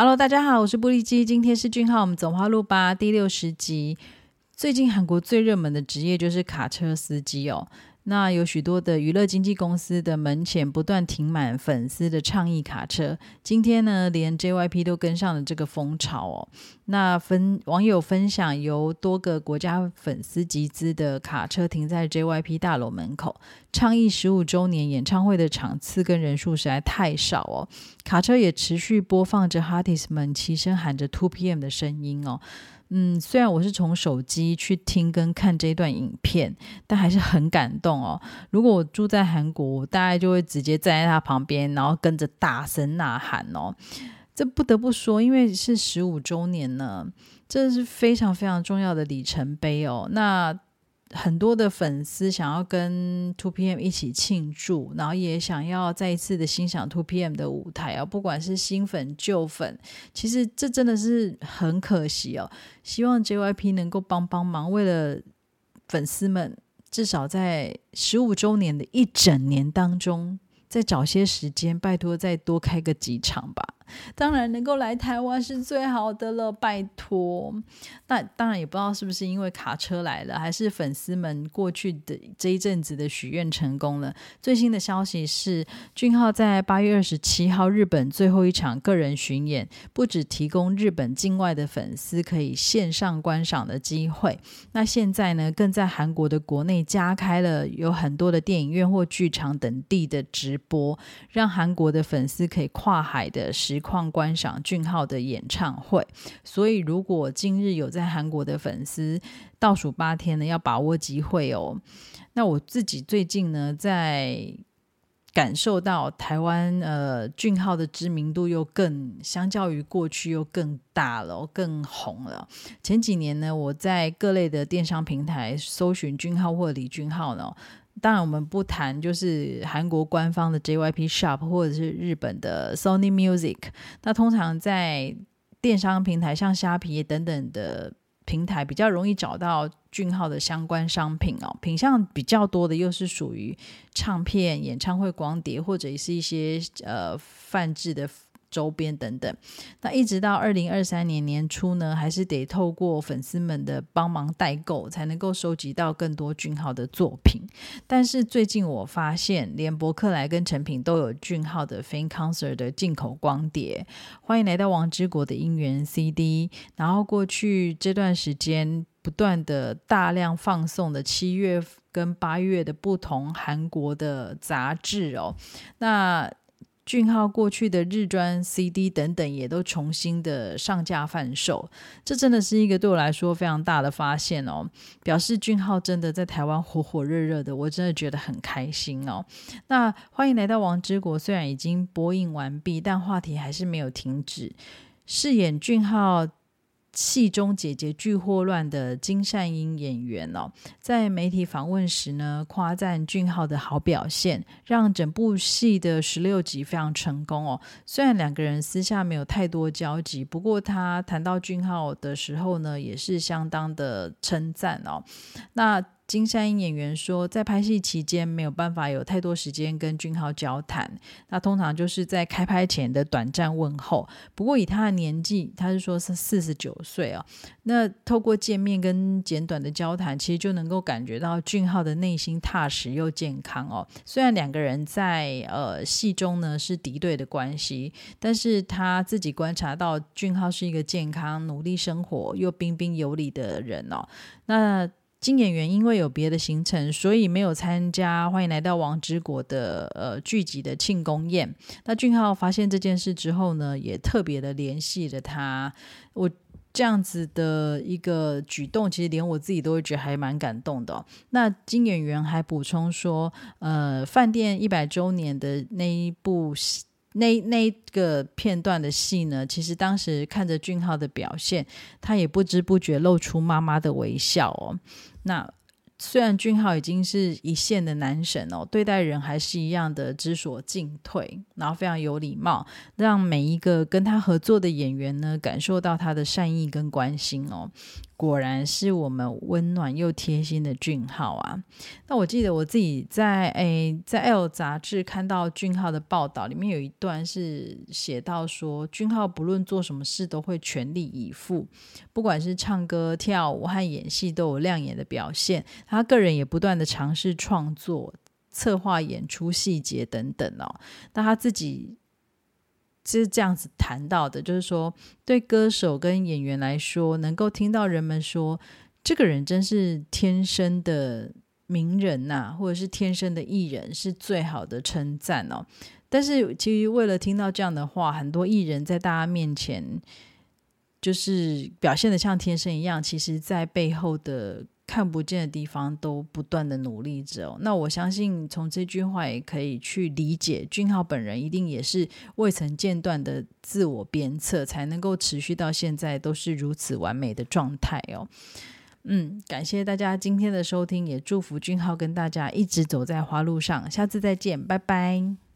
Hello，大家好，我是布利基，今天是俊浩，我们走花路吧第六十集。最近韩国最热门的职业就是卡车司机哦。那有许多的娱乐经纪公司的门前不断停满粉丝的倡议卡车。今天呢，连 JYP 都跟上了这个风潮哦。那分网友分享，由多个国家粉丝集资的卡车停在 JYP 大楼门口，倡议十五周年演唱会的场次跟人数实在太少哦。卡车也持续播放着 h a r t i s 们齐声喊着 Two PM 的声音哦。嗯，虽然我是从手机去听跟看这段影片，但还是很感动哦。如果我住在韩国，我大概就会直接站在他旁边，然后跟着大声呐喊哦。这不得不说，因为是十五周年呢，这是非常非常重要的里程碑哦。那。很多的粉丝想要跟 Two PM 一起庆祝，然后也想要再一次的欣赏 Two PM 的舞台啊！不管是新粉旧粉，其实这真的是很可惜哦。希望 JYP 能够帮帮忙，为了粉丝们，至少在十五周年的一整年当中，再找些时间，拜托再多开个几场吧。当然能够来台湾是最好的了，拜托。那当然也不知道是不是因为卡车来了，还是粉丝们过去的这一阵子的许愿成功了。最新的消息是，俊浩在八月二十七号日本最后一场个人巡演，不止提供日本境外的粉丝可以线上观赏的机会，那现在呢，更在韩国的国内加开了有很多的电影院或剧场等地的直播，让韩国的粉丝可以跨海的时。况观赏俊浩的演唱会，所以如果今日有在韩国的粉丝，倒数八天呢，要把握机会哦。那我自己最近呢，在感受到台湾呃俊浩的知名度又更相较于过去又更大了，更红了。前几年呢，我在各类的电商平台搜寻俊浩或李俊浩呢。当然，我们不谈就是韩国官方的 JYP Shop 或者是日本的 Sony Music。那通常在电商平台，像虾皮等等的平台，比较容易找到俊浩的相关商品哦。品相比较多的，又是属于唱片、演唱会光碟，或者是一些呃泛制的。周边等等，那一直到二零二三年年初呢，还是得透过粉丝们的帮忙代购，才能够收集到更多俊浩的作品。但是最近我发现，连博客来跟成品都有俊浩的 Fan Concert 的进口光碟。欢迎来到王之国的音源 CD。然后过去这段时间，不断的大量放送的七月跟八月的不同韩国的杂志哦，那。俊浩过去的日专 CD 等等也都重新的上架贩售，这真的是一个对我来说非常大的发现哦，表示俊浩真的在台湾火火热热的，我真的觉得很开心哦。那欢迎来到王之国，虽然已经播映完毕，但话题还是没有停止。饰演俊浩。戏中姐姐剧祸乱的金善英演员哦，在媒体访问时呢，夸赞俊浩的好表现，让整部戏的十六集非常成功哦。虽然两个人私下没有太多交集，不过他谈到俊浩的时候呢，也是相当的称赞哦。那。金山英演员说，在拍戏期间没有办法有太多时间跟俊浩交谈，那通常就是在开拍前的短暂问候。不过以他的年纪，他是说是四十九岁哦，那透过见面跟简短的交谈，其实就能够感觉到俊浩的内心踏实又健康哦。虽然两个人在呃戏中呢是敌对的关系，但是他自己观察到俊浩是一个健康、努力生活又彬彬有礼的人哦。那金演员因为有别的行程，所以没有参加。欢迎来到王之国的呃剧集的庆功宴。那俊浩发现这件事之后呢，也特别的联系了他。我这样子的一个举动，其实连我自己都会觉得还蛮感动的。那金演员还补充说，呃，饭店一百周年的那一部。那那个片段的戏呢，其实当时看着俊浩的表现，他也不知不觉露出妈妈的微笑哦。那虽然俊浩已经是一线的男神哦，对待人还是一样的知所进退，然后非常有礼貌，让每一个跟他合作的演员呢，感受到他的善意跟关心哦。果然是我们温暖又贴心的俊浩啊！那我记得我自己在诶在 L 杂志看到俊浩的报道，里面有一段是写到说，俊浩不论做什么事都会全力以赴，不管是唱歌、跳舞和演戏都有亮眼的表现。他个人也不断的尝试创作、策划演出细节等等哦。那他自己。是这样子谈到的，就是说，对歌手跟演员来说，能够听到人们说这个人真是天生的名人呐，或者是天生的艺人，是最好的称赞哦。但是，其实为了听到这样的话，很多艺人在大家面前就是表现的像天生一样，其实在背后的。看不见的地方都不断的努力着哦，那我相信从这句话也可以去理解，俊浩本人一定也是未曾间断的自我鞭策，才能够持续到现在都是如此完美的状态哦。嗯，感谢大家今天的收听，也祝福俊浩跟大家一直走在花路上，下次再见，拜拜。